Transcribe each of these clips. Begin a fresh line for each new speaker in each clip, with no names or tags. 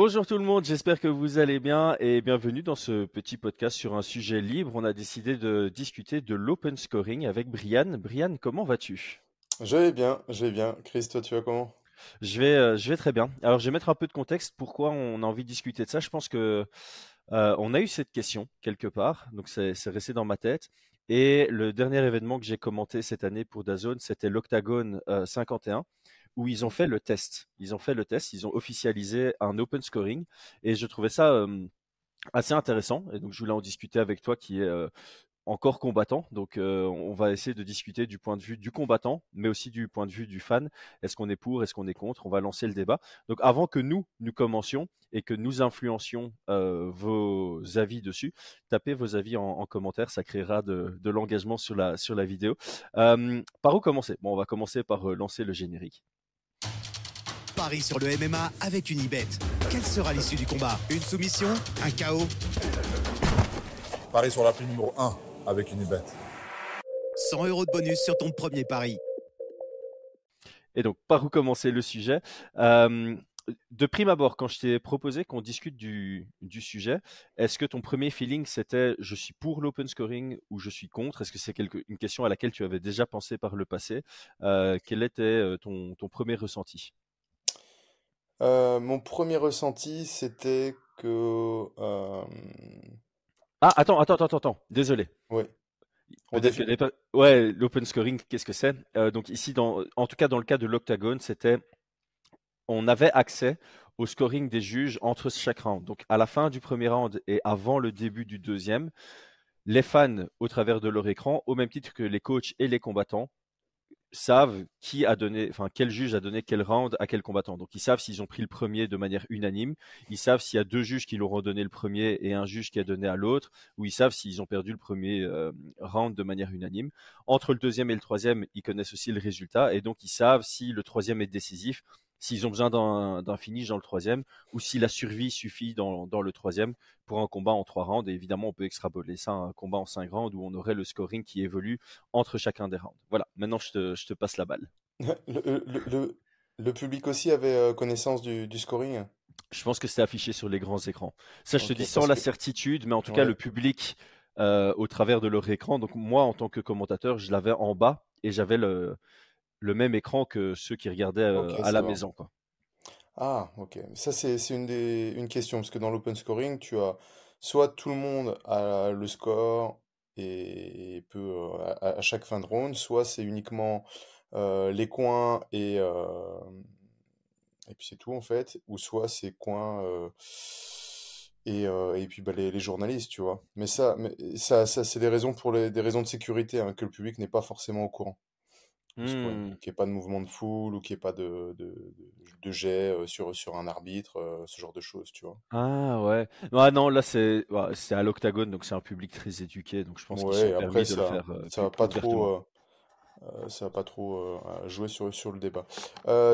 Bonjour tout le monde, j'espère que vous allez bien et bienvenue dans ce petit podcast sur un sujet libre. On a décidé de discuter de l'open scoring avec Brian. Brian, comment vas-tu?
Je vais bien, je vais bien. Chris, toi tu vas comment?
Je vais, euh, je vais très bien. Alors je vais mettre un peu de contexte pourquoi on a envie de discuter de ça. Je pense que euh, on a eu cette question quelque part, donc c'est resté dans ma tête. Et le dernier événement que j'ai commenté cette année pour Dazone, c'était l'Octagone 51 où ils ont fait le test. Ils ont fait le test, ils ont officialisé un open scoring et je trouvais ça assez intéressant. Et donc je voulais en discuter avec toi qui est encore combattant. Donc, on va essayer de discuter du point de vue du combattant, mais aussi du point de vue du fan. Est-ce qu'on est pour, est-ce qu'on est contre? On va lancer le débat. Donc, avant que nous, nous commencions et que nous influencions vos avis dessus, tapez vos avis en, commentaire. Ça créera de, l'engagement sur la, sur la vidéo. Par où commencer? Bon, on va commencer par lancer le générique.
Paris sur le MMA avec une ibet. Quelle sera l'issue du combat? Une soumission? Un chaos?
Paris sur la prime numéro 1 avec une bête.
100 euros de bonus sur ton premier pari.
Et donc, par où commencer le sujet? Euh, De prime abord, quand je t'ai proposé qu'on discute du, du sujet, est-ce que ton premier feeling c'était je suis pour l'open scoring ou je suis contre Est-ce que c'est une question à laquelle tu avais déjà pensé par le passé? Euh, Quel était euh, ton, ton premier ressenti?
Mon premier ressenti, c'était que
ah, attends, attends, attends, attends, désolé.
Oui.
Ouais, l'open scoring, qu'est-ce que c'est? Euh, Donc ici, dans, en tout cas dans le cas de l'octagone, c'était on avait accès au scoring des juges entre chaque round. Donc à la fin du premier round et avant le début du deuxième, les fans, au travers de leur écran, au même titre que les coachs et les combattants, savent qui a donné, enfin quel juge a donné quel round à quel combattant. Donc ils savent s'ils ont pris le premier de manière unanime, ils savent s'il y a deux juges qui leur ont donné le premier et un juge qui a donné à l'autre, ou ils savent s'ils ont perdu le premier euh, round de manière unanime. Entre le deuxième et le troisième, ils connaissent aussi le résultat et donc ils savent si le troisième est décisif s'ils ont besoin d'un finish dans le troisième ou si la survie suffit dans, le troisième pour un combat en trois rounds. Et évidemment, on peut extrapoler ça à un combat en cinq rounds où on aurait le scoring qui évolue entre chacun des rounds. Voilà, maintenant je te, passe la balle.
Le, public aussi avait euh, connaissance du, scoring?
Je pense que c'est affiché sur les grands écrans. Ça, je te dis sans la certitude, mais en tout cas, le public, euh, au travers de leur écran, donc moi, en tant que commentateur, je l'avais en bas et j'avais le, le même écran que ceux qui regardaient euh, à la maison. Quoi.
Ah, ok. Ça, c'est une, des, une question, parce que dans l'open scoring, tu as soit tout le monde a le score et peut euh, à, chaque fin de round, soit c'est uniquement euh, les coins et, et puis c'est tout en fait, ou soit c'est coins et, et puis bah, les, journalistes, tu vois. Mais ça, mais ça, ça c'est des raisons pour les, des raisons de sécurité hein, que le public n'est pas forcément au courant. Mmh. Qu'il n'y ait pas de mouvement de foule ou qu'il n'y ait pas de, de, de jet sur, sur un arbitre, ce genre de choses, tu vois.
Ah ouais. Ah non, là c'est c'est à l'octagone, donc c'est un public très éduqué, donc je pense qu'ils sont permis
ça,
de le faire.
ça va pas trop, ça va pas trop jouer sur, sur le débat.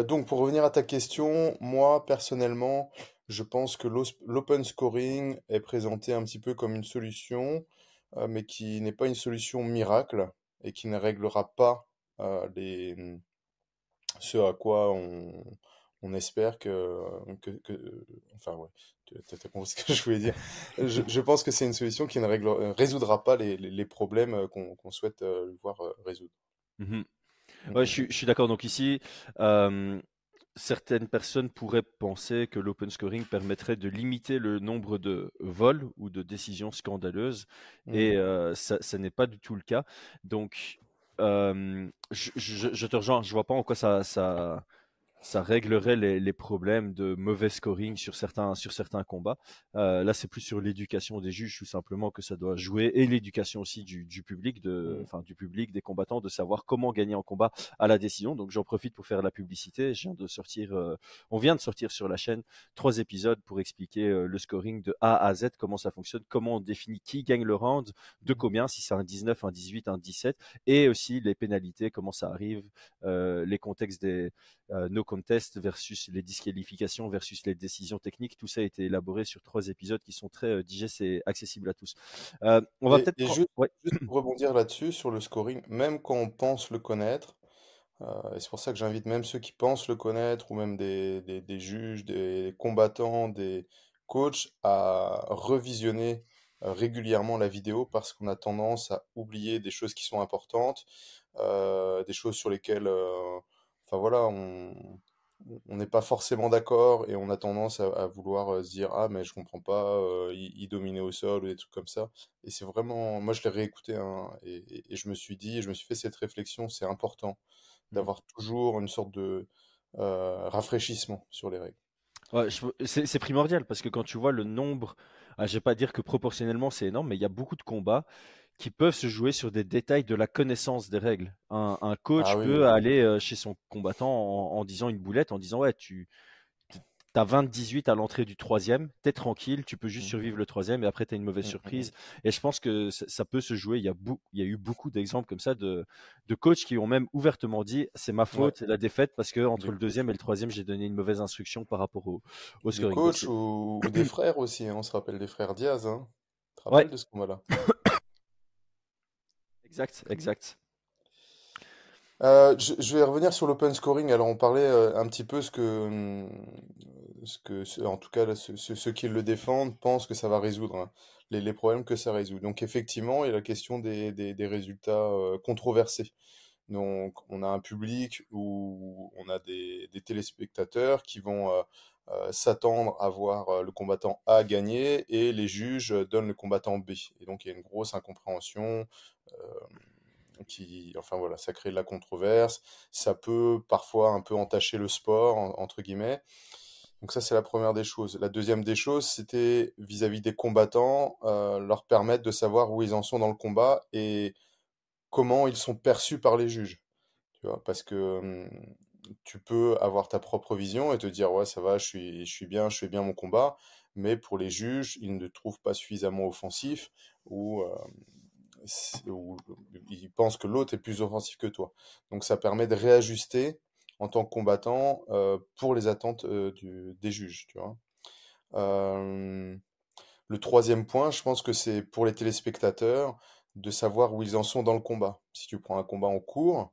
donc pour revenir à ta question, moi personnellement, je pense que l'open scoring est présenté un petit peu comme une solution, mais qui n'est pas une solution miracle et qui ne réglera pas les, mmh, ce à quoi on, on espère que, que, que, enfin ouais, tu as compris ce que je voulais dire. Je, je pense que c'est une solution qui ne règle, résoudra pas les, les, problèmes qu'on qu'on souhaite voir résoudre.
Mmh ouais, je, je, suis d'accord. Donc ici, euh, certaines personnes pourraient penser que l'open scoring permettrait de limiter le nombre de vols ou de décisions scandaleuses, et mmh ça, ça n'est pas du tout le cas. Donc je, je, te rejoins, je vois pas en quoi ça, ça, ça réglerait les, les, problèmes de mauvais scoring sur certains, sur certains combats. Euh, là, c'est plus sur l'éducation des juges, tout simplement, que ça doit jouer, et l'éducation aussi du, du public, de, mmh. enfin du public, des combattants, de savoir comment gagner en combat à la décision. Donc, j'en profite pour faire la publicité. Je viens de sortir, euh, on vient de sortir sur la chaîne trois épisodes pour expliquer euh, le scoring de A à Z, comment ça fonctionne, comment on définit qui gagne le round, de mmh. combien, si c'est un 19, un 18, un 17, et aussi les pénalités, comment ça arrive, les contextes des no contest versus les disqualifications versus les décisions techniques. Tout ça a été élaboré sur trois épisodes qui sont très euh, digestes et accessibles à tous.
Euh, on va peut-être juste, rebondir là-dessus sur le scoring, même quand on pense le connaître. et c'est pour ça que j'invite même ceux qui pensent le connaître, ou même des, des juges, des combattants, des coachs, à revisionner régulièrement la vidéo parce qu'on a tendance à oublier des choses qui sont importantes, des choses sur lesquelles, enfin voilà, on n'est pas forcément d'accord et on a tendance à, vouloir se dire ah mais je comprends pas il, dominait au sol ou des trucs comme ça et c'est vraiment moi je l'ai réécouté hein, et, je me suis dit je me suis fait cette réflexion c'est important mmh. d'avoir toujours une sorte de rafraîchissement sur les règles
ouais, c'est primordial parce que quand tu vois le nombre ah, je vais pas dire que proportionnellement c'est énorme mais il y a beaucoup de combats qui peuvent se jouer sur des détails de la connaissance des règles. Un, coach ah peut aller euh, chez son combattant en, disant une boulette, en disant ouais, tu as 20-18 à l'entrée du troisième, t'es tranquille, tu peux juste mmh. survivre le troisième et après tu as une mauvaise surprise. Et je pense que ça, peut se jouer. Il y a, il y a eu beaucoup d'exemples comme ça de, de, coachs qui ont même ouvertement dit c'est ma faute, c'est la défaite parce que entre le deuxième et le troisième, j'ai donné une mauvaise instruction par rapport au, au
scoring. Des coachs ou, des frères aussi, hein. on se rappelle des frères Diaz. Hein. Tu te rappelles de ce combat-là?
Exact, exact.
Euh, je, vais revenir sur l'open scoring. Alors, on parlait euh, un petit peu ce que, hum, ce que, en tout cas, ceux, qui le défendent pensent que ça va résoudre hein, les, problèmes que ça résout. Donc, effectivement, il y a la question des, résultats euh, controversés. Donc, on a un public où on a des, téléspectateurs qui vont s'attendre à voir le combattant A gagner et les juges donnent le combattant B. Et donc, il y a une grosse incompréhension. Enfin voilà, ça crée de la controverse, ça peut parfois un peu entacher le sport, entre guillemets. Donc ça, c'est la première des choses. La deuxième des choses, c'était vis-à-vis des combattants, euh, leur permettre de savoir où ils en sont dans le combat et comment ils sont perçus par les juges. Tu vois, parce que hum, tu peux avoir ta propre vision et te dire ouais ça va, je suis, je suis bien, je fais bien mon combat, mais pour les juges, ils ne trouvent pas suffisamment offensif ou euh, où il pense que l'autre est plus offensif que toi. Donc ça permet de réajuster en tant que combattant euh, pour les attentes euh, des juges. Euh, le troisième point, je pense que c'est pour les téléspectateurs de savoir où ils en sont dans le combat. Si tu prends un combat en cours,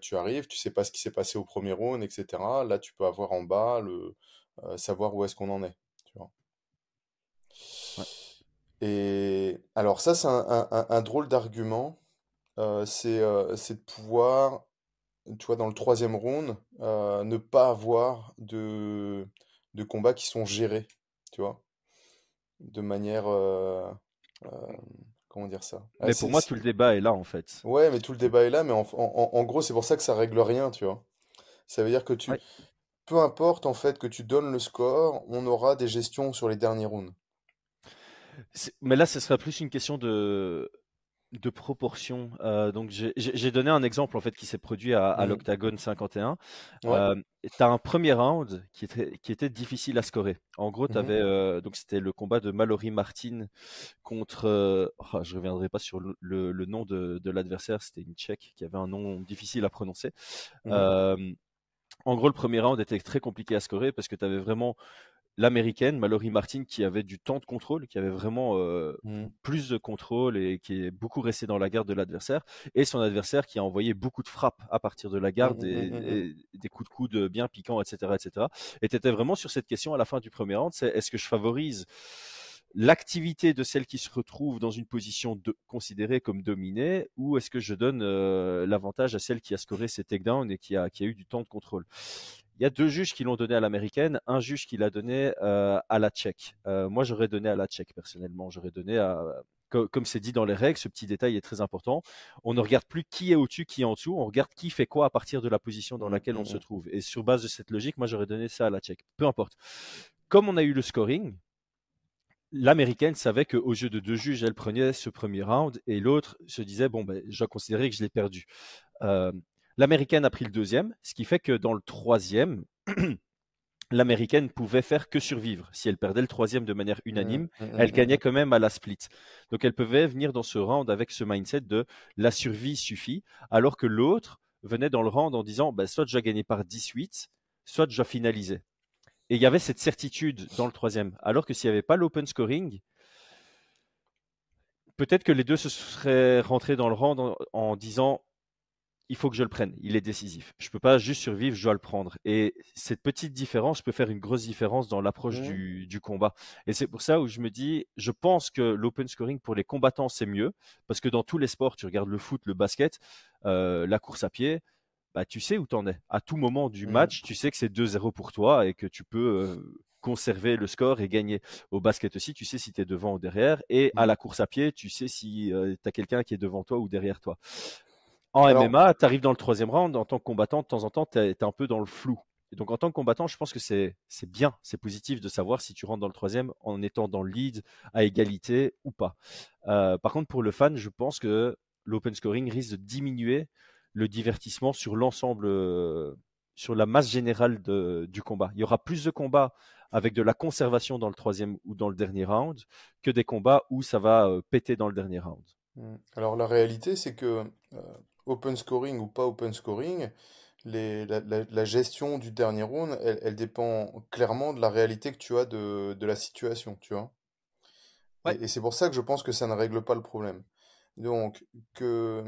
tu arrives, tu sais pas ce qui s'est passé au premier round, etc. Là, tu peux avoir en bas le savoir où est-ce qu'on en est. Et alors ça, c'est un, drôle d'argument. Euh, euh, c'est de pouvoir, tu vois, dans le troisième round, euh, ne pas avoir de, de combats qui sont gérés, tu vois, de manière... comment dire ça?
Mais pour moi, tout le débat est là, en fait.
Ouais, mais tout le débat est là, mais en, gros, c'est pour ça que ça règle rien, tu vois? Ça veut dire que tu... Peu importe, en fait, que tu donnes le score, on aura des gestions sur les derniers rounds.
Mais là, ce serait plus une question de, de proportion. Euh, donc, j'ai donné un exemple en fait qui s'est produit à, à mmh l'Octagone 51. Euh, tu as un premier round qui était, qui était difficile à scorer. En gros, avais, euh, donc c'était le combat de Mallory Martin contre. Oh, je reviendrai pas sur le, le, nom de, de l'adversaire. C'était une Tchèque qui avait un nom difficile à prononcer. Mmh en gros, le premier round était très compliqué à scorer parce que tu avais vraiment l'américaine Mallory Martin qui avait du temps de contrôle, qui avait vraiment euh, mmh. plus de contrôle et qui est beaucoup resté dans la garde de l'adversaire, et son adversaire qui a envoyé beaucoup de frappes à partir de la garde mmh, mmh, et, des coups de coude bien piquants, etc., etc. Et tu vraiment sur cette question à la fin du premier round, c'est est-ce que je favorise l'activité de celle qui se retrouve dans une position de, considérée comme dominée ou est-ce que je donne euh, l'avantage à celle qui a scoré ses takedowns et qui a, qui a eu du temps de contrôle? Il y a deux juges qui l'ont donné à l'américaine, un juge qui l'a donné euh, à la tchèque. Euh, moi, j'aurais donné à la tchèque personnellement. J'aurais donné à, comme c'est dit dans les règles, ce petit détail est très important. On ne regarde plus qui est au-dessus, qui est en dessous. On regarde qui fait quoi à partir de la position dans mmh, laquelle on mmh, se mmh. trouve. Et sur base de cette logique, moi, j'aurais donné ça à la tchèque. Peu importe. Comme on a eu le scoring, l'américaine savait qu'au jeu de deux juges, elle prenait ce premier round et l'autre se disait bon, ben, je considérer que je l'ai perdu. Euh, L'américaine a pris le deuxième, ce qui fait que dans le troisième, l'américaine pouvait faire que survivre. Si elle perdait le troisième de manière unanime, mmh, mmh, elle mmh, gagnait quand même à la split. Donc elle pouvait venir dans ce round avec ce mindset de la survie suffit, alors que l'autre venait dans le round en disant bah, soit je gagné par 18, soit je finalisé. Et il y avait cette certitude dans le troisième. Alors que s'il n'y avait pas l'open scoring, peut-être que les deux se seraient rentrés dans le round en disant il faut que je le prenne. Il est décisif. Je peux pas juste survivre, je dois le prendre. Et cette petite différence peut faire une grosse différence dans l'approche
Mhm.
du, combat. Et c'est pour ça où je me dis, je pense que l'open scoring pour les combattants, c'est mieux. Parce que dans tous les sports, tu regardes le foot, le basket, euh, la course à pied, bah, tu sais où tu en es. À tout moment du
Mhm.
match, tu sais que c'est 2-0 pour toi et que tu peux euh, conserver le score et gagner. Au basket aussi, tu sais si tu es devant ou derrière. Et à
Mhm.
la course à pied, tu sais si tu as quelqu'un qui est devant toi ou derrière toi. En
Alors-
MMA, tu arrives dans le troisième round, en tant que combattant, de temps en temps, tu es, un peu dans le flou. Et donc, en tant que combattant, je pense que c'est bien, c'est positif de savoir si tu rentres dans le troisième en étant dans le lead, à égalité ou pas. Euh, par contre, pour le fan, je pense que l'open scoring risque de diminuer le divertissement sur l'ensemble, euh, sur la masse générale de- du combat. Il y aura plus de combats avec de la conservation dans le troisième ou dans le dernier round que des combats où ça va euh, péter dans le dernier round.
Mm. Alors la réalité, c'est que euh, open scoring ou pas open scoring, les, la, la- la gestion du dernier round, elle, elle dépend clairement de la réalité que tu as de, de la situation, tu vois. Et, c'est pour ça que je pense que ça ne règle pas le problème. Donc, que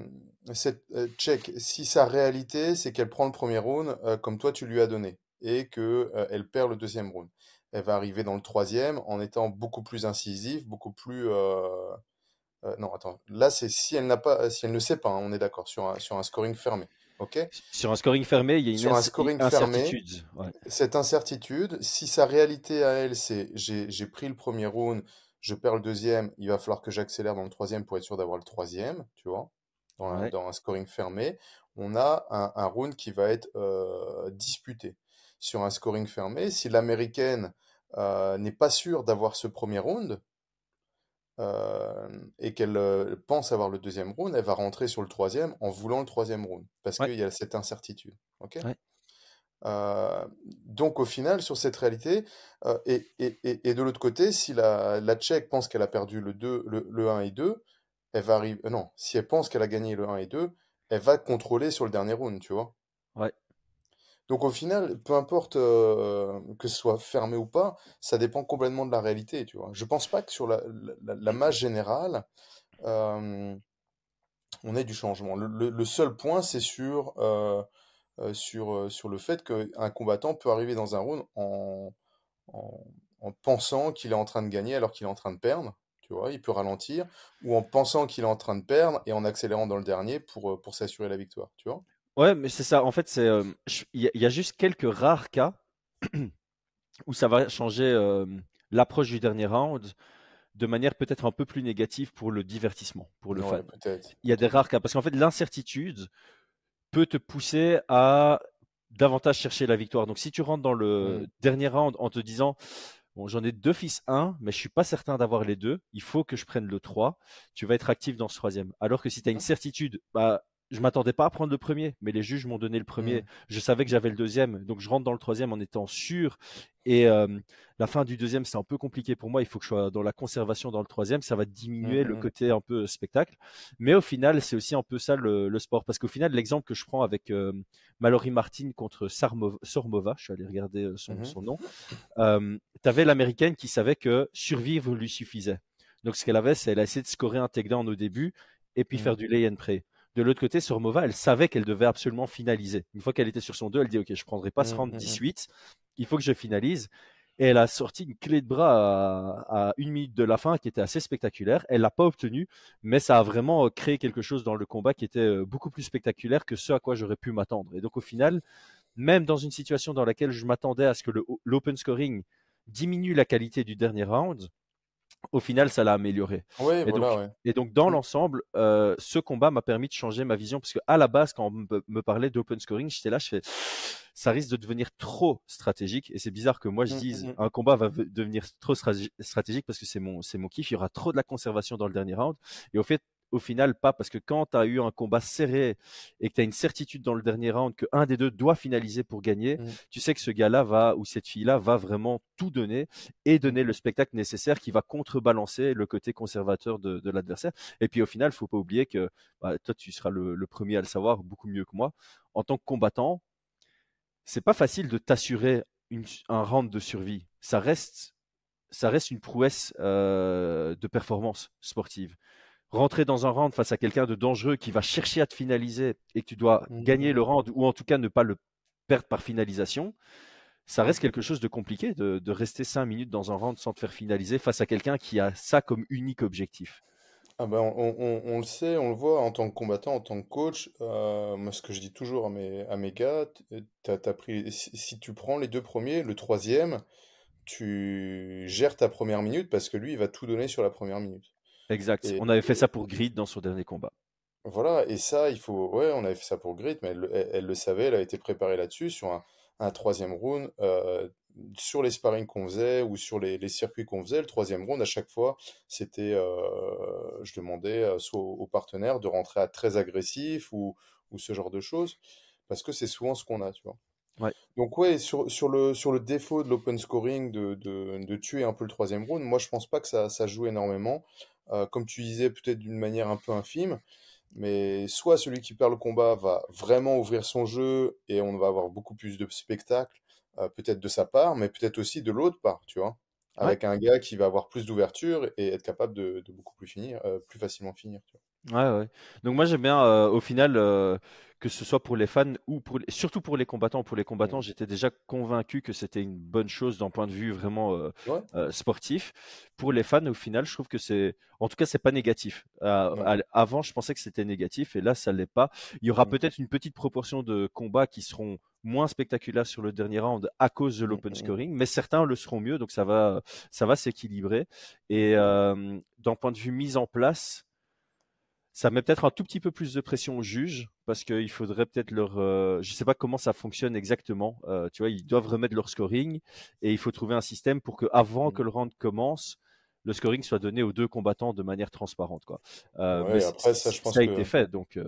cette euh, check, si sa réalité, c'est qu'elle prend le premier round euh, comme toi tu lui as donné et que euh, elle perd le deuxième round, elle va arriver dans le troisième en étant beaucoup plus incisive, beaucoup plus euh, euh, non, attends. Là, c'est si elle n'a pas, si elle ne sait pas, hein, on est d'accord sur un, sur un scoring fermé. Ok?
Sur un scoring fermé, il y a une
Sur un scoring fermé,
incertitude. Ouais.
cette incertitude, si sa réalité à elle, c'est j'ai, j'ai pris le premier round, je perds le deuxième, il va falloir que j'accélère dans le troisième pour être sûr d'avoir le troisième, tu vois, dans un,
Ouais.
dans un scoring fermé, on a un, un round qui va être euh, disputé. Sur un scoring fermé, si l'américaine euh, n'est pas sûre d'avoir ce premier round, euh, et qu'elle euh, pense avoir le deuxième round, elle va rentrer sur le troisième en voulant le troisième round, parce
Ouais.
qu'il y a cette incertitude. Ok?
Ouais.
Euh, donc au final, sur cette réalité, et, et, et, et de l'autre côté, si la, la Tchèque pense qu'elle a perdu le, 2, le, le 1 et 2, elle va arriver... non, si elle pense qu'elle a gagné le 1 et 2, elle va contrôler sur le dernier round, tu vois?
Ouais.
Donc au final, peu importe euh, que ce soit fermé ou pas, ça dépend complètement de la réalité, tu vois. Je pense pas que sur la, la, masse générale, euh, on ait du changement. Le, seul point, c'est sur, euh, sur, sur le fait qu'un combattant peut arriver dans un round en, en, en pensant qu'il est en train de gagner alors qu'il est en train de perdre, tu vois. Il peut ralentir, ou en pensant qu'il est en train de perdre et en accélérant dans le dernier pour, pour s'assurer la victoire, tu vois.
Ouais, mais c'est ça. En fait, c'est, euh, il y, a- il y a juste quelques rares cas où ça va changer euh, l'approche du dernier round de manière peut-être un peu plus négative pour le divertissement, pour le
Ouais,
fan. Il y a des rares cas parce qu'en fait, l'incertitude peut te pousser à davantage chercher la victoire. Donc, si tu rentres dans le
Mm.
dernier round en te disant Bon, j'en ai deux fils 1, mais je suis pas certain d'avoir les deux. Il faut que je prenne le 3. Tu vas être actif dans ce troisième. Alors que si tu as une certitude, bah, je m'attendais pas à prendre le premier, mais les juges m'ont donné le premier.
Mm.
Je savais que j'avais le deuxième, donc je rentre dans le troisième en étant sûr. Et euh, la fin du deuxième, c'est un peu compliqué pour moi. Il faut que je sois dans la conservation dans le troisième. Ça va diminuer
Mm,
le
mm.
côté un peu spectacle. Mais au final, c'est aussi un peu ça le, le sport. Parce qu'au final, l'exemple que je prends avec euh, Mallory Martin contre Sormova, je suis allé regarder euh, son, son nom, euh, tu avais l'américaine qui savait que survivre lui suffisait. Donc ce qu'elle avait, c'est elle a essayé de scorer un takedown au début et puis
Mhm.
faire du lay and pray. De l'autre côté, Sormova, elle savait qu'elle devait absolument finaliser. Une fois qu'elle était sur son dos, elle dit Ok, je prendrai pas ce
Mhm,
round
mhm.
18, il faut que je finalise. Et elle a sorti une clé de bras à, à une minute de la fin qui était assez spectaculaire. Elle l'a pas obtenue, mais ça a vraiment euh, créé quelque chose dans le combat qui était euh, beaucoup plus spectaculaire que ce à quoi j'aurais pu m'attendre. Et donc au final, même dans une situation dans laquelle je m'attendais à ce que l'open scoring diminue la qualité du dernier round, au final, ça l'a amélioré.
Ouais,
Et
voilà,
donc,
ouais.
et donc, dans
Mm.
l'ensemble, euh, ce combat m'a permis de changer ma vision parce qu'à la base, quand on me, parlait d'open scoring, j'étais là, je fais, ça risque de devenir trop stratégique. Et c'est bizarre que moi je
Mm,
dise,
mm,
un combat va ve- devenir trop stratégique parce que c'est mon, c'est mon kiff. Il y aura trop de la conservation dans le dernier round. Et au fait, au final, pas parce que quand tu as eu un combat serré et que tu as une certitude dans le dernier round que un des deux doit finaliser pour gagner,
Mm.
tu sais que ce gars-là va ou cette fille-là va vraiment tout donner et donner le spectacle nécessaire qui va contrebalancer le côté conservateur de, de l'adversaire. Et puis au final, faut pas oublier que bah, toi, tu seras le, le premier à le savoir beaucoup mieux que moi. En tant que combattant, c'est pas facile de t'assurer une- un round de survie. Ça reste, ça reste une prouesse euh, de performance sportive. Rentrer dans un round face à quelqu'un de dangereux qui va chercher à te finaliser et que tu dois
Mhm.
gagner le round ou en tout cas ne pas le perdre par finalisation, ça reste quelque chose de compliqué de, de rester 5 minutes dans un round sans te faire finaliser face à quelqu'un qui a ça comme unique objectif.
Ah ben, on, on- on le sait, on le voit en tant que combattant, en tant que coach. euh, moi, ce que je dis toujours à mes, à mes gars, t- pris, si, si tu prends les deux premiers, le troisième, tu gères ta première minute parce que lui, il va tout donner sur la première minute.
Exact.
Et,
On avait fait
et
ça pour Grid dans son dernier combat.
voilà, et ça, il faut. Ouais, on avait fait ça pour Grit, mais elle, le- elle- elle le savait, elle a été préparée là-dessus, sur un, un troisième round. euh, sur les sparring qu'on faisait ou sur les, les circuits qu'on faisait, le troisième round, à chaque fois, c'était. euh, je demandais euh, soit au, au partenaire de rentrer à très agressif ou, ou ce genre de choses, parce que c'est souvent ce qu'on a, tu vois.
Ouais.
Donc ouais, sur, sur le, sur le défaut de l'open scoring, de, de, de tuer un peu le troisième round, moi je pense pas que ça, ça joue énormément. Euh, comme tu disais, peut-être d'une manière un peu infime, mais soit celui qui perd le combat va vraiment ouvrir son jeu et on va avoir beaucoup plus de spectacle, euh, peut-être de sa part, mais peut-être aussi de l'autre part, tu vois.
Ouais.
Avec un gars qui va avoir plus d'ouverture et être capable de, de beaucoup plus finir, euh, plus facilement finir, tu vois.
Ouais, ouais. Donc moi j'aime bien au final que ce soit pour les fans ou pour les- surtout pour les combattants. Pour les combattants,
Mm.
j'étais déjà convaincu que c'était une bonne chose d'un point de vue vraiment euh,
Ouais.
euh, sportif. Pour les fans, au final, je trouve que c'est, en tout cas, c'est pas négatif. Euh,
Ouais.
à- avant, je pensais que c'était négatif et là, ça l'est pas. Il y aura
Mm.
peut-être une petite proportion de combats qui seront moins spectaculaires sur le dernier round à cause de
Mm,
l'open scoring, mais certains le seront mieux, donc ça va, ça va s'équilibrer. Et d'un point de vue mise en place. Ça met peut-être un tout petit peu plus de pression aux juges parce qu'il faudrait peut-être leur. euh, je ne sais pas comment ça fonctionne exactement. euh, tu vois, ils doivent remettre leur scoring et il faut trouver un système pour que avant
Mm.
que le round commence, le scoring soit donné aux deux combattants de manière transparente. Quoi. Euh,
Ouais, après, ça, je pense
ça a
que.
été fait, donc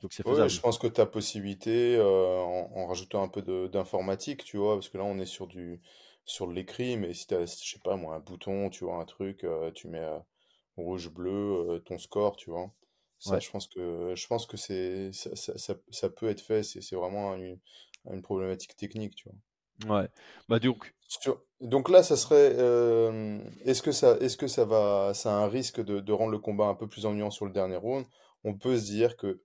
donc c'est
Ouais,
faisable.
je pense que ta possibilité, euh, en, en rajoutant un peu d'informatique, tu vois, parce que là, on est sur du, sur l'écrit, mais si t'as, je sais pas moi, un bouton, tu vois, un truc, tu mets rouge, bleu, euh, ton score, tu vois. Ça,
Ouais.
je pense que, je pense que c'est, ça, ça, ça- ça peut être fait, c'est c'est vraiment une, une problématique technique, tu vois.
Ouais. Bah donc,
Sur- Donc là, ça serait, euh, est-ce que ça, est-ce que ça va, ça a un risque de, de rendre le combat un peu plus ennuyant sur le dernier round? On peut se dire que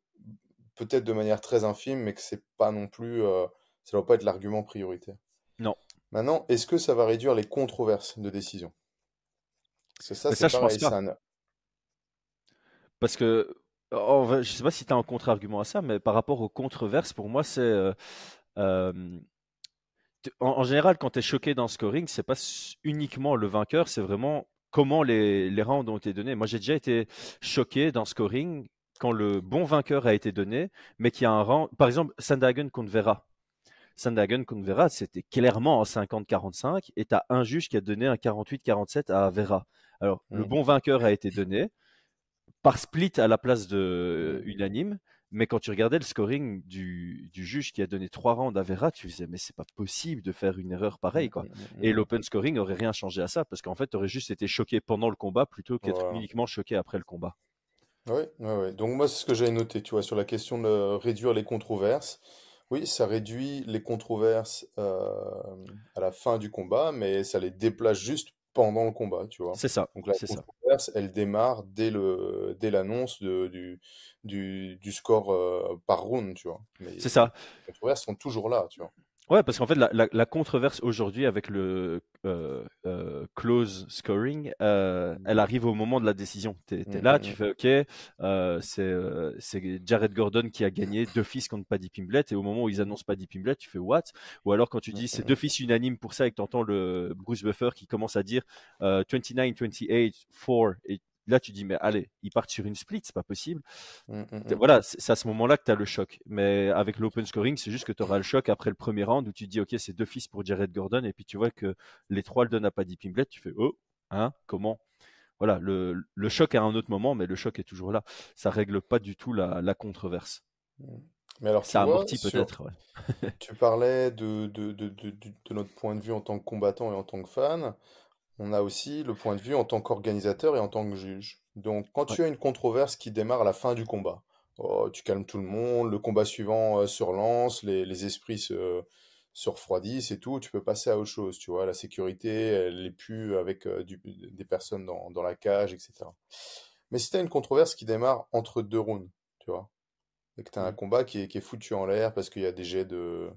peut-être de manière très infime, mais que c'est pas non plus, euh, ça doit pas être l'argument prioritaire.
non.
Maintenant, est-ce que ça va réduire les controverses de décision? Que ça, c'est
ça, je pense
c'est
pas.
un,
Parce que, oh, je ne sais pas si tu as un contre-argument à ça, mais par rapport aux controverses, pour moi, c'est. euh, euh, en, en général, quand tu es choqué dans le scoring, c'est pas uniquement le vainqueur, c'est vraiment comment les, les rounds ont été donnés. Moi, j'ai déjà été choqué dans le scoring quand le bon vainqueur a été donné, mais qu'il y a un round. Par exemple, Sandhagen contre Vera. Sandhagen contre Vera, c'était clairement en 50-45, et tu as un juge qui a donné un 48-47 à Vera. Alors, le
Mhm.
bon vainqueur a été donné par split à la place de
Mhm.
unanime. Mais quand tu regardais le scoring du, du juge qui a donné trois rounds à Vera, tu disais mais c'est pas possible de faire une erreur pareille quoi. Et l'open scoring aurait rien changé à ça parce qu'en fait tu aurais juste été choqué pendant le combat plutôt qu'être
Voilà.
uniquement choqué après le combat.
Ouais, ouais. Donc moi, c'est ce que j'avais noté, tu vois, sur la question de réduire les controverses. Oui, ça réduit les controverses euh, à la fin du combat, mais ça les déplace juste pendant le combat, tu vois.
C'est ça,
Donc la
c'est ça.
controverse, elle démarre dès le, dès l'annonce du, du, du score euh, par round, tu vois.
C'est ça.
les controverses sont toujours là, tu vois.
Ouais, parce qu'en fait, la, la- la controverse aujourd'hui avec le euh, euh, close scoring, euh, elle arrive au moment de la décision. Tu es, là, tu fais OK, euh, c'est euh, c'est Jared Gordon qui a gagné deux fils contre Paddy Pimblett, et au moment où ils annoncent Paddy Pimblett, tu fais what? Ou alors quand tu dis c'est deux fils unanimes pour ça et que tu entends le Bruce Buffer qui commence à dire euh, 29, 28, 4, et là tu dis mais allez, ils partent sur une split, c'est pas possible.
mm, mm,
T-
mm.
Voilà, c'est à ce moment-là que tu as le choc. Mais avec l'open scoring, c'est juste que tu auras le choc après le premier round où tu dis, OK, c'est deux fils pour Jared Gordon, et puis tu vois que les trois le donnent à Paddy Pimblett, tu fais, oh, hein, comment? Voilà, le, le choc à un autre moment, mais le choc est toujours là. Ça règle pas du tout la, la controverse.
mm. Mais alors,
Ça amortit peut-être, ouais.
tu parlais de- de notre point de vue en tant que combattant et en tant que fan. On a aussi le point de vue en tant qu'organisateur et en tant que juge. Donc, quand
Ouais.
tu as une controverse qui démarre à la fin du combat, oh, tu calmes tout le monde, le combat suivant euh, se relance, les, les esprits se, se refroidissent et tout, tu peux passer à autre chose, tu vois. La sécurité, elle n'est plus avec euh, du- des personnes dans, dans la cage, etc. Mais si tu as une controverse qui démarre entre deux rounds, tu vois, et que tu as un
Mm.
combat qui est, qui est foutu en l'air parce qu'il y a des jets de,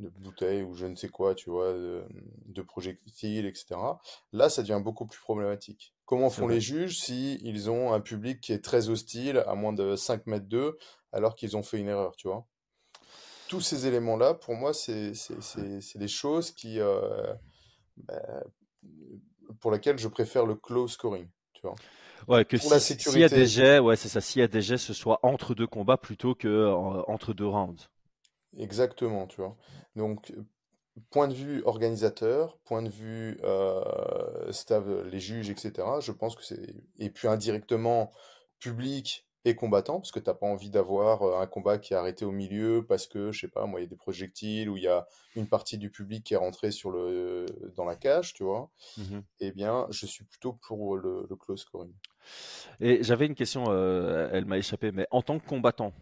de bouteilles ou je ne sais quoi, tu vois, de, de projectiles, etc. Là, ça devient beaucoup plus problématique. Comment font les juges si ils ont un public qui est très hostile à moins de 5 mètres d'eux alors qu'ils ont fait une erreur, tu vois? Tous ces éléments-là, pour moi, c'est des choses qui, euh, bah, pour lesquelles je préfère le close scoring, tu vois?
Ouais, que
Pour la
si- s'il y a des
sécurité,
jets, ouais, c'est ça. S'il y a des jets, ce soit entre deux combats plutôt que euh, entre deux rounds.
Exactement, tu vois. Donc, point de vue organisateur, point de vue euh, staff, les juges, etc., je pense que c'est... Et puis indirectement, public et combattant, parce que t'as pas envie d'avoir euh, un combat qui est arrêté au milieu parce que, je sais pas, moi, il y a des projectiles ou il y a une partie du public qui est rentrée sur le... dans la cage, tu vois.
Mhm.
Eh bien, je suis plutôt pour le, le close scoring.
Et j'avais une question, euh, elle m'a échappé, mais en tant que combattant,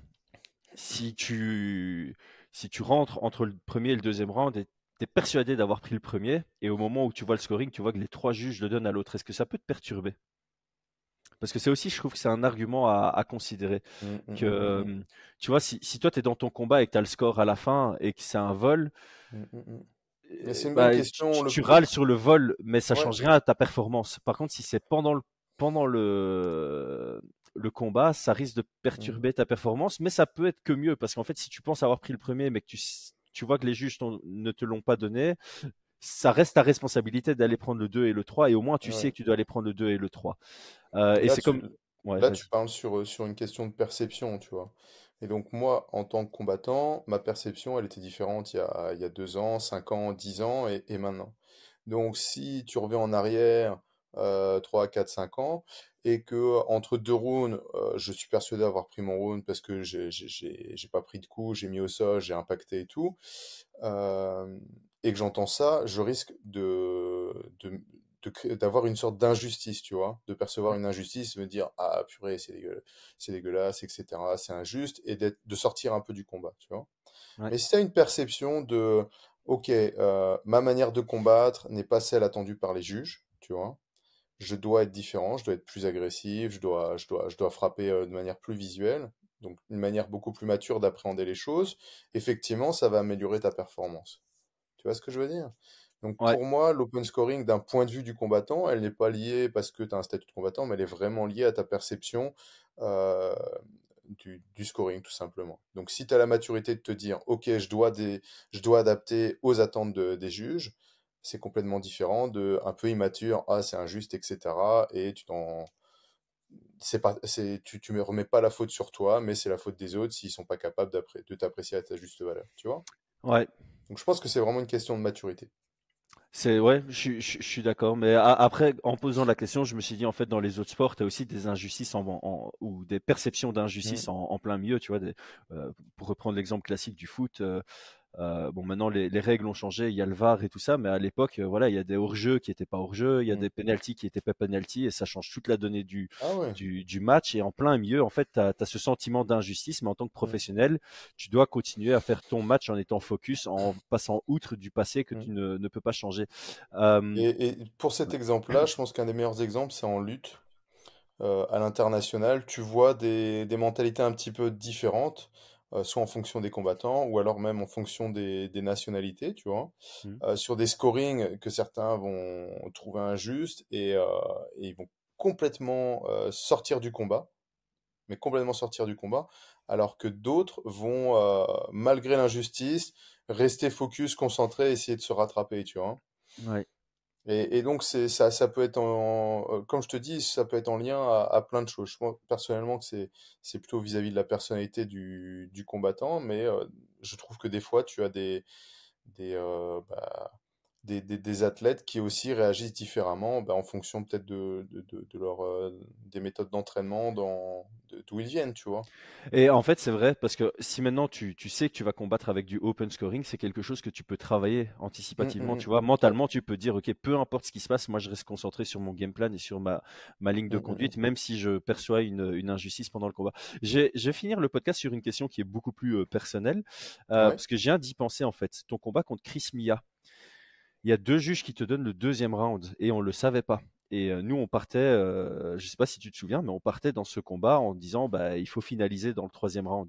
si tu, si tu rentres entre le premier et le deuxième round et tu es persuadé d'avoir pris le premier, et au moment où tu vois le scoring, tu vois que les trois juges le donnent à l'autre, est-ce que ça peut te perturber? Parce que c'est aussi, je trouve que c'est un argument à, à considérer.
Mm, mm,
Que,
mm, mm,
euh, tu vois, si, si toi, tu es dans ton combat et que tu as le score à la fin et que c'est un vol,
c'est une
bah,
question.
tu râles sur le vol, mais ça
Ouais.
change rien à ta performance. Par contre, si c'est pendant le, pendant le, le combat, ça risque de
Mm.
perturber ta performance, mais ça peut être que mieux, parce qu'en fait, si tu penses avoir pris le premier, mais que tu, tu vois que les juges ne te l'ont pas donné, ça reste ta responsabilité d'aller prendre le 2 et le 3, et au moins tu sais que tu dois aller prendre le 2 et le 3. Euh, et c'est comme... Ouais,
là, tu parles sur, euh, sur une question de perception, tu vois. Et donc, moi, en tant que combattant, ma perception, elle était différente il y a, il y a deux ans, cinq ans, dix ans et, et maintenant. Donc, si tu reviens en arrière, euh, 3, 4, 5 ans, et que entre deux rounds, euh, je suis persuadé d'avoir pris mon round parce que j'ai pas pris de coup, j'ai mis au sol, j'ai impacté et tout, euh, et que j'entends ça, je risque de, de, de d'avoir une sorte d'injustice, tu vois, de percevoir une injustice, me dire ah purée c'est dégueulasse, c'est dégueulasse, etc. C'est injuste, et d'être, de sortir un peu du combat, tu vois.
Ouais.
Mais si as une perception de ok, euh, ma manière de combattre n'est pas celle attendue par les juges, tu vois. Je dois être différent, je dois être plus agressif, je dois, je dois, je dois frapper euh, de manière plus visuelle, donc une manière beaucoup plus mature d'appréhender les choses. Effectivement, ça va améliorer ta performance. Tu vois ce que je veux dire? Donc
Ouais.
pour moi, l'open scoring, d'un point de vue du combattant, elle n'est pas liée parce que tu as un statut de combattant, mais elle est vraiment liée à ta perception euh, du, du scoring, tout simplement. Donc si tu as la maturité de te dire, ok, je dois, des, je dois adapter aux attentes de- des juges, c'est complètement différent de un peu immature, ah c'est injuste, etc. Et tu t'en... C'est pas, c'est, tu, tu me remets pas la faute sur toi, mais c'est la faute des autres s'ils sont pas capables de t'apprécier à ta juste valeur, tu vois?
Ouais.
Donc je pense que c'est vraiment une question de maturité.
C'est ouais, je, suis- je, je suis d'accord. Mais a- après, en posant la question, je me suis dit en fait dans les autres sports, tu as aussi des injustices en, en- ou des perceptions d'injustice
Mm.
en, en plein milieu. Tu vois, des- euh, pour reprendre l'exemple classique du foot. euh, euh, bon, maintenant les, les règles ont changé, il y a le VAR et tout ça, mais à l'époque, euh, voilà, il y a des hors-jeux qui n'étaient pas hors-jeu, il y a
Mm.
des pénalties qui n'étaient pas pénalties, et ça change toute la donnée du,
Ah ouais.
du, du match. Et en plein milieu, en fait, tu as, ce sentiment d'injustice, mais en tant que
Mm.
professionnel, tu dois continuer à faire ton match en étant focus, en passant outre du passé que tu ne, ne peux pas changer. Euh,
Et, et pour cet exemple-là, je pense qu'un des meilleurs exemples, c'est en lutte. À l'international, tu vois des, des mentalités un petit peu différentes, euh, soit en fonction des combattants, ou alors même en fonction des, des nationalités, tu vois.
Mhm.
Euh, sur des scorings que certains vont trouver injustes et, euh, et ils vont complètement sortir du combat, mais complètement sortir du combat, alors que d'autres vont, malgré l'injustice, rester focus, concentrés, essayer de se rattraper, tu vois.
ouais.
Et, donc, c'est, ça, ça peut être en, euh, comme je te dis, ça peut être en lien à, plein de choses. Pense personnellement c'est, c'est plutôt vis-à-vis de la personnalité du, du combattant, mais euh, je trouve que des fois, tu as des, des, euh, bah, des, des, des athlètes qui aussi réagissent différemment bah, en fonction peut-être de, de, de, de leur, euh, des méthodes d'entraînement d'où ils viennent, tu vois.
Et en fait, c'est vrai, parce que si maintenant tu, tu sais que tu vas combattre avec du open scoring, c'est quelque chose que tu peux travailler
Mm,
anticipativement.
mm,
Tu vois,
mm.
mentalement, tu peux dire, OK, peu importe ce qui se passe, moi je reste concentré sur mon game plan et sur ma, ma ligne de
Mm, mm,
conduite,
mm.
même si je perçois une, une injustice pendant le combat. J'ai- Je vais finir le podcast sur une question qui est beaucoup plus euh, personnelle, euh,
Ouais.
parce que je viens d'y penser en fait. Ton combat contre Chris Mia, il y a deux juges qui te donnent le deuxième round et on ne le savait pas. Et nous, on partait, je ne sais pas si tu te souviens, mais on partait dans ce combat en disant bah, il faut finaliser dans le troisième round.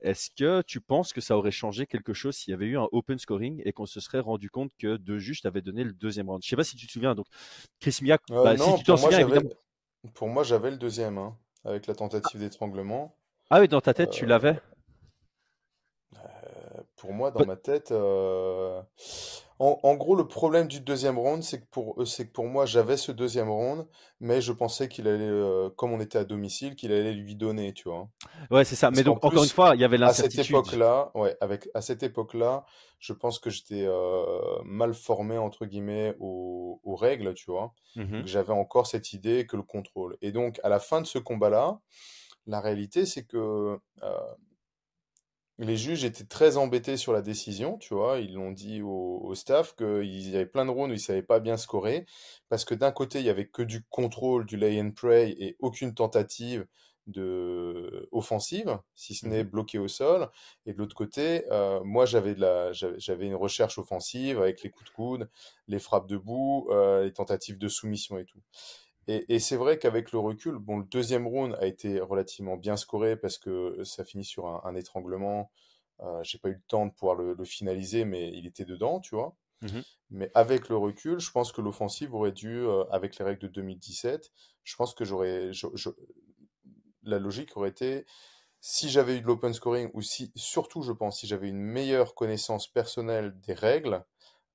Est-ce que tu penses que ça aurait changé quelque chose s'il y avait eu un open scoring et qu'on se serait rendu compte que deux juges avaient donné le deuxième round? Je ne sais pas si tu te souviens. Donc, Chris Miak, bah, si tu t'en souviens, évidemment.
Pour moi, j'avais le deuxième, hein, avec la tentative d'étranglement.
Ah oui, dans ta tête, tu l'avais?
Pour moi, dans ma tête, euh, en, gros, le problème du deuxième round, c'est que pour c'est que pour moi, j'avais ce deuxième round, mais je pensais qu'il allait, euh, comme on était à domicile, qu'il allait lui donner, tu vois.
Ouais, c'est ça. mais donc, encore une fois, il y avait l'incertitude.
À cette époque-là, ouais, avec à cette époque-là, je pense que j'étais euh, mal formé entre guillemets aux, règles, tu vois. Mmh j'avais encore cette idée que le contrôle. Et donc, à la fin de ce combat-là, la réalité, c'est que les juges étaient très embêtés sur la décision, tu vois. Ils l'ont dit au, staff qu'il y avait plein de rounds où ils ne savaient pas bien scorer. Parce que d'un côté, il y avait que du contrôle, du lay and pray et aucune tentative de offensive, si ce n'est mmh bloqué au sol. Et de l'autre côté, euh, moi, j'avais j'avais une recherche offensive avec les coups de coude, les frappes debout, euh, les tentatives de soumission et tout. Et, c'est vrai qu'avec le recul, bon, le deuxième round a été relativement bien scoré parce que ça finit sur un, étranglement. Euh, j'ai pas eu le temps de pouvoir le, finaliser, mais il était dedans, tu vois. Mmh mais avec le recul, je pense que l'offensive aurait dû, euh, avec les règles de 2017, je pense que j'aurais, la logique aurait été, si j'avais eu de l'open scoring ou si, surtout, je pense, si j'avais une meilleure connaissance personnelle des règles,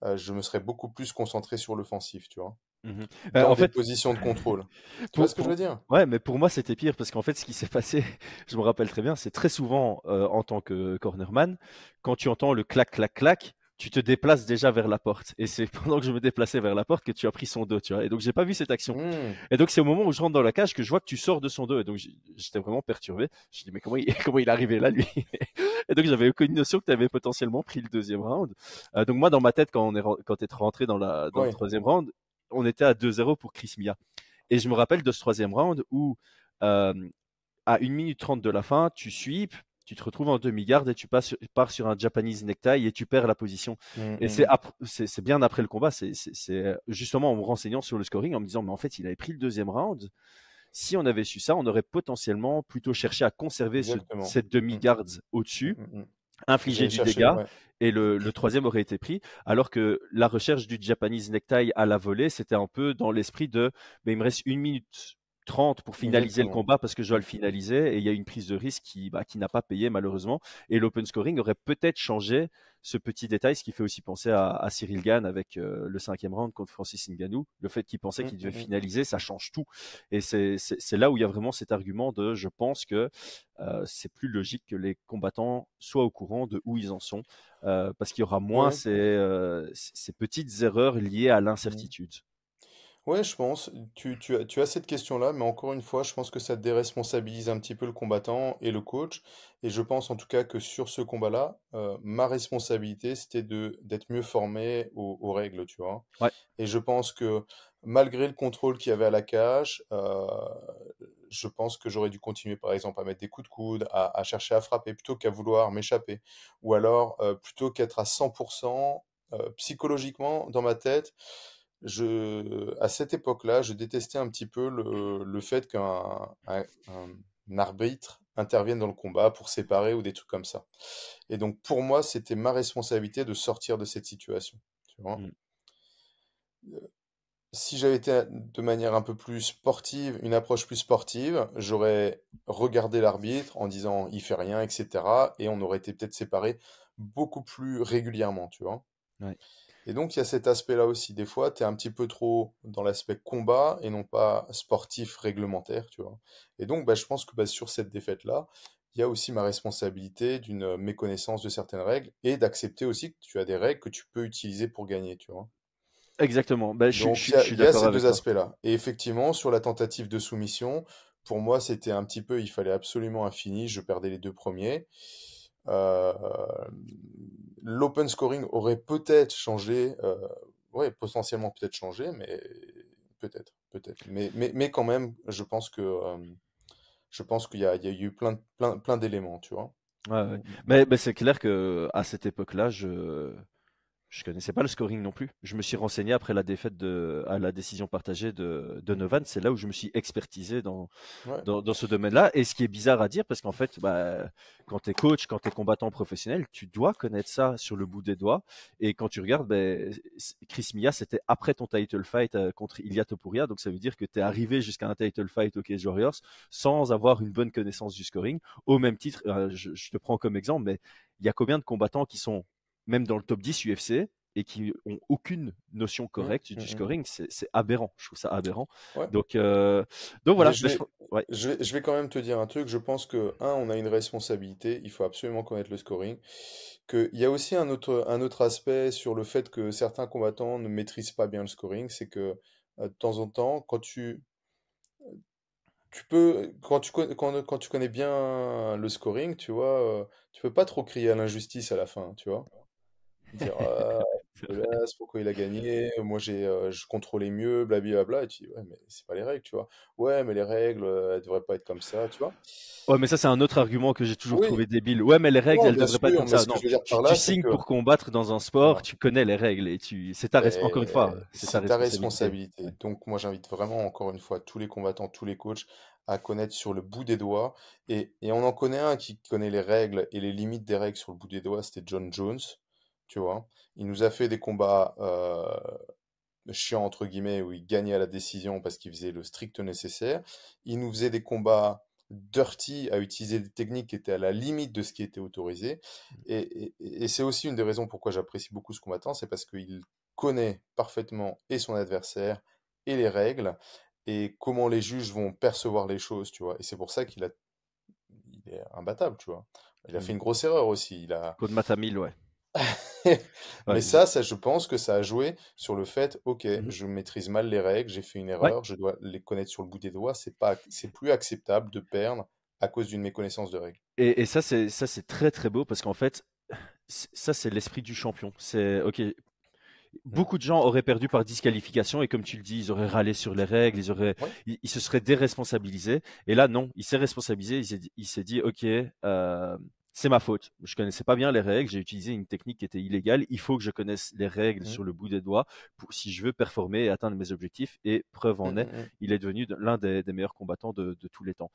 euh, je me serais beaucoup plus concentré sur l'offensif, tu vois. Mmh en fait, position de contrôle. tu vois ce que je veux dire?
Ouais, mais pour moi c'était pire parce qu'en fait ce qui s'est passé, je me rappelle très bien, c'est très souvent euh, en tant que cornerman, quand tu entends le clac clac clac, tu te déplaces déjà vers la porte. Et c'est pendant que je me déplaçais vers la porte que tu as pris son dos, tu vois. Et donc, j'ai pas vu cette action. Mmh. Et donc, c'est au moment où je rentre dans la cage que je vois que tu sors de son dos. Et donc, j'étais vraiment perturbé. Je me dis, mais comment il, comment il est arrivé là, lui? et donc, j'avais aucune notion que tu avais potentiellement pris le deuxième round. Euh, donc, moi, dans ma tête, quand on est, quand t'es rentré dans la, dans le troisième round, on était à 2-0 pour Chris Mia. Et je me rappelle de ce troisième round où, euh, à 1 minute 30 de la fin, tu sweeps, tu te retrouves en demi-garde et tu passes, pars sur un Japanese necktie et tu perds la position. Mmh, et mmh. c'est bien après le combat, c'est justement en me renseignant sur le scoring, en me disant, mais en fait, il avait pris le deuxième round. Si on avait su ça, on aurait potentiellement plutôt cherché à conserver cette demi-garde mmh. au-dessus, infliger du dégât, et le, troisième aurait été pris. Alors que la recherche du Japanese necktie à la volée, c'était un peu dans l'esprit de, mais il me reste une minute 30 pour finaliser le combat parce que je dois le finaliser et il y a une prise de risque qui, bah, qui n'a pas payé malheureusement. Et l'open scoring aurait peut-être changé ce petit détail, ce qui fait aussi penser à, Cyril Gann avec euh, le cinquième round contre Francis Ngannou. Le fait qu'il pensait qu'il devait mmh, mmh, mmh. finaliser, ça change tout. Et c'est là où il y a vraiment cet argument de je pense que euh, c'est plus logique que les combattants soient au courant de où ils en sont euh, parce qu'il y aura moins ces, ces, petites erreurs liées à l'incertitude.
Ouais, je pense. Tu, tu as, tu as cette question-là, mais encore une fois, je pense que ça déresponsabilise un petit peu le combattant et le coach. Et je pense en tout cas que sur ce combat-là, euh, ma responsabilité, c'était de d'être mieux formé aux, règles, tu vois. Et je pense que malgré le contrôle qu'il y avait à la cage, euh, je pense que j'aurais dû continuer, par exemple, à mettre des coups de coude, à, chercher à frapper plutôt qu'à vouloir m'échapper. Ou alors, euh, plutôt qu'être à 100% psychologiquement dans ma tête je, à cette époque-là, je détestais un petit peu le, le fait qu'un un, arbitre intervienne dans le combat pour séparer ou des trucs comme ça. Et donc, pour moi, c'était ma responsabilité de sortir de cette situation. Tu vois mmh. euh, si j'avais été de manière un peu plus sportive, une approche plus sportive, j'aurais regardé l'arbitre en disant il fait rien, etc. Et on aurait été peut-être séparés beaucoup plus régulièrement, tu vois. Ouais. Et donc, il y a cet aspect-là aussi. Des fois, tu es un petit peu trop dans l'aspect combat et non pas sportif réglementaire, tu vois. Et donc, bah, je pense que bah, sur cette défaite-là, il y a aussi ma responsabilité d'une méconnaissance de certaines règles et d'accepter aussi que tu as des règles que tu peux utiliser pour gagner, tu vois.
Exactement. Bah, je,
donc, il y a, y a ces deux aspects-là. Et effectivement, sur la tentative de soumission, pour moi, c'était un petit peu, il fallait absolument infini. Je perdais les deux premiers. Euh, l'open scoring aurait peut-être changé, euh, ouais, potentiellement peut-être changé, mais peut-être, peut-être. Mais, mais, mais quand même, je pense que euh, je pense qu'il y, y, a eu plein, plein, plein d'éléments, tu vois.
Ouais, Mais, mais c'est clair que à cette époque-là, je je connaissais pas le scoring non plus. Je me suis renseigné après la défaite de, à la décision partagée de Donovan. C'est là où je me suis expertisé dans,
Ouais.
dans, dans ce domaine-là. Et ce qui est bizarre à dire, parce qu'en fait, bah, quand tu es coach, quand tu es combattant professionnel, tu dois connaître ça sur le bout des doigts. Et quand tu regardes, c- Chris Mia, c'était après ton title fight euh, contre Ilia Topuria. Donc ça veut dire que tu es arrivé jusqu'à un title fight au Cage Warriors sans avoir une bonne connaissance du scoring. Au même titre, euh, je, je te prends comme exemple, mais il y a combien de combattants qui sont même dans le top 10 UFC et qui ont aucune notion correcte
mm,
du
mm.
scoring, c'est c'est aberrant. Je trouve ça aberrant.
Ouais.
Donc, euh, donc voilà.
Je vais,
je- ouais.
je vais, je vais quand même te dire un truc. Je pense que, un, on a une responsabilité. Il faut absolument connaître le scoring. Qu'il y a aussi un autre, un autre aspect sur le fait que certains combattants ne maîtrisent pas bien le scoring. C'est que, euh, de temps en temps, quand tu, tu peux, quand tu, connais- quand, quand tu connais bien le scoring, tu vois, euh, tu peux pas trop crier à l'injustice à la fin, tu vois. Dire, ah, pourquoi il a gagné, moi j'ai, euh, je contrôlais mieux, blablabla, et tu dis, ouais, mais c'est pas les règles, tu vois. Ouais, mais les règles, euh, elles devraient pas être comme ça, tu vois.
Ouais, mais ça, c'est un autre argument que j'ai toujours
Oui.
trouvé débile. Ouais, mais les règles,
Non,
elles devraient pas être comme ça. Non, tu, signes
que,
pour combattre dans un sport, tu connais les règles et tu, c'est ta res- encore une fois,
Et
c'est ta responsabilité.
Donc moi j'invite vraiment encore une fois tous les combattants, tous les coachs à connaître sur le bout des doigts. Et, et on en connaît un qui connaît les règles et les limites des règles sur le bout des doigts, c'était John Jones, tu vois. Il nous a fait des combats euh, chiants entre guillemets où il gagnait à la décision parce qu'il faisait le strict nécessaire. Il nous faisait des combats dirty à utiliser des techniques qui étaient à la limite de ce qui était autorisé. Et, et- et c'est aussi une des raisons pourquoi j'apprécie beaucoup ce combattant, c'est parce qu'il connaît parfaitement et son adversaire et les règles et comment les juges vont percevoir les choses, tu vois. Et c'est pour ça qu'il a, il est imbattable, tu vois. Il a fait
Mm.
une grosse erreur aussi. Il a,
Code Matamil, ouais.
mais
Ouais,
ça, ça, je pense que ça a joué sur le fait, ok,
Mhm.
je maîtrise mal les règles, j'ai fait une
Ouais.
erreur, je dois les connaître sur le bout des doigts. C'est pas, c'est plus acceptable de perdre à cause d'une méconnaissance de règles.
Et, et ça, c'est ça, c'est très très beau parce qu'en fait, ça, c'est l'esprit du champion. C'est ok. Beaucoup de gens auraient perdu par disqualification et comme tu le dis, ils auraient râlé sur les règles, ils auraient,
Ouais.
ils, ils se seraient déresponsabilisés. Et là, non, il s'est responsabilisé. Il s'est dit, dit, ok, euh, c'est ma faute. Je connaissais pas bien les règles. J'ai utilisé une technique qui était illégale. Il faut que je connaisse les règles
Mhm.
sur le bout des doigts pour, si je veux performer et atteindre mes objectifs. Et preuve en
Mm,
est,
mm, mm.
il est devenu de- l'un des, des meilleurs combattants de, de tous les temps.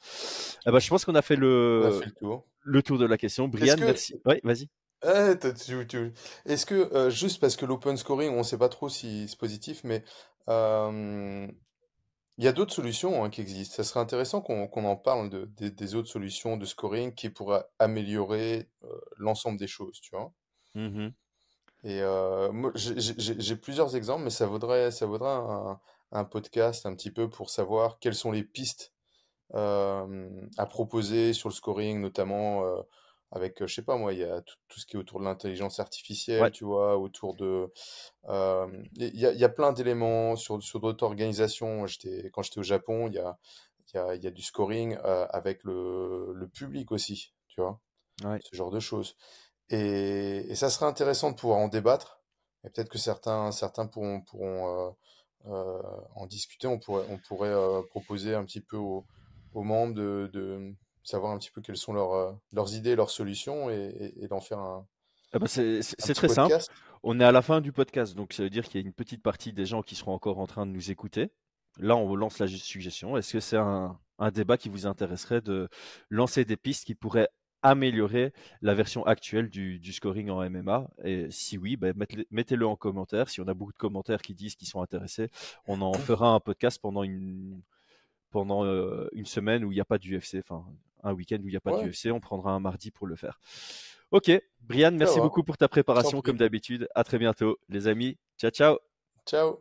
Eh ben, je pense qu'on a fait
a
le,
fait le tour.
le tour de la question. Brian,
que,
merci. Oui, vas-y.
Eh, Est-ce que, euh, juste parce que l'open scoring, on ne sait pas trop si c'est positif, mais euh, il y a d'autres solutions hein, qui existent. Ça serait intéressant qu'on qu'on en parle de, des des autres solutions de scoring qui pourraient améliorer euh, l'ensemble des choses, tu vois?
Mhm.
Et euh, moi, j'ai j'ai- j'ai plusieurs exemples, mais ça vaudrait, ça vaudrait un, un podcast un petit peu pour savoir quelles sont les pistes euh, à proposer sur le scoring, notamment euh, avec, je sais pas moi, il y a tout, tout ce qui est autour de l'intelligence artificielle,
Ouais.
tu vois, autour de... euh, Il y a, y a plein d'éléments sur, sur d'autres organisations. J'étais, quand j'étais au Japon, il y a, y a, y a du scoring euh, avec le, le public aussi, tu vois,
Ouais.
ce genre de choses. Et, et ça serait intéressant de pouvoir en débattre. Et peut-être que certains, certains pourront, pourront euh, en discuter. On pourrait, on pourrait proposer un petit peu aux, aux membres de, de savoir un petit peu quelles sont leurs, euh, leurs idées, leurs solutions et, et- et d'en faire un,
Eh ben, c'est très simple. On est à la fin du podcast, donc ça veut dire qu'il y a une petite partie des gens qui seront encore en train de nous écouter. Là, on lance la suggestion. Est-ce que c'est un, un débat qui vous intéresserait de lancer des pistes qui pourraient améliorer la version actuelle du, du scoring en MMA Et si oui, mettez- mettez-le en commentaire. Si on a beaucoup de commentaires qui disent qu'ils sont intéressés, on en fera un podcast pendant une, pendant euh, une semaine où il n'y a pas d'UFC, enfin un week-end où il n'y a pas
Ouais,
d'UFC. On prendra un mardi pour le faire. Ok, Brian, merci beaucoup pour ta préparation comme d'habitude. À très bientôt, les amis. Ciao, ciao.
Ciao.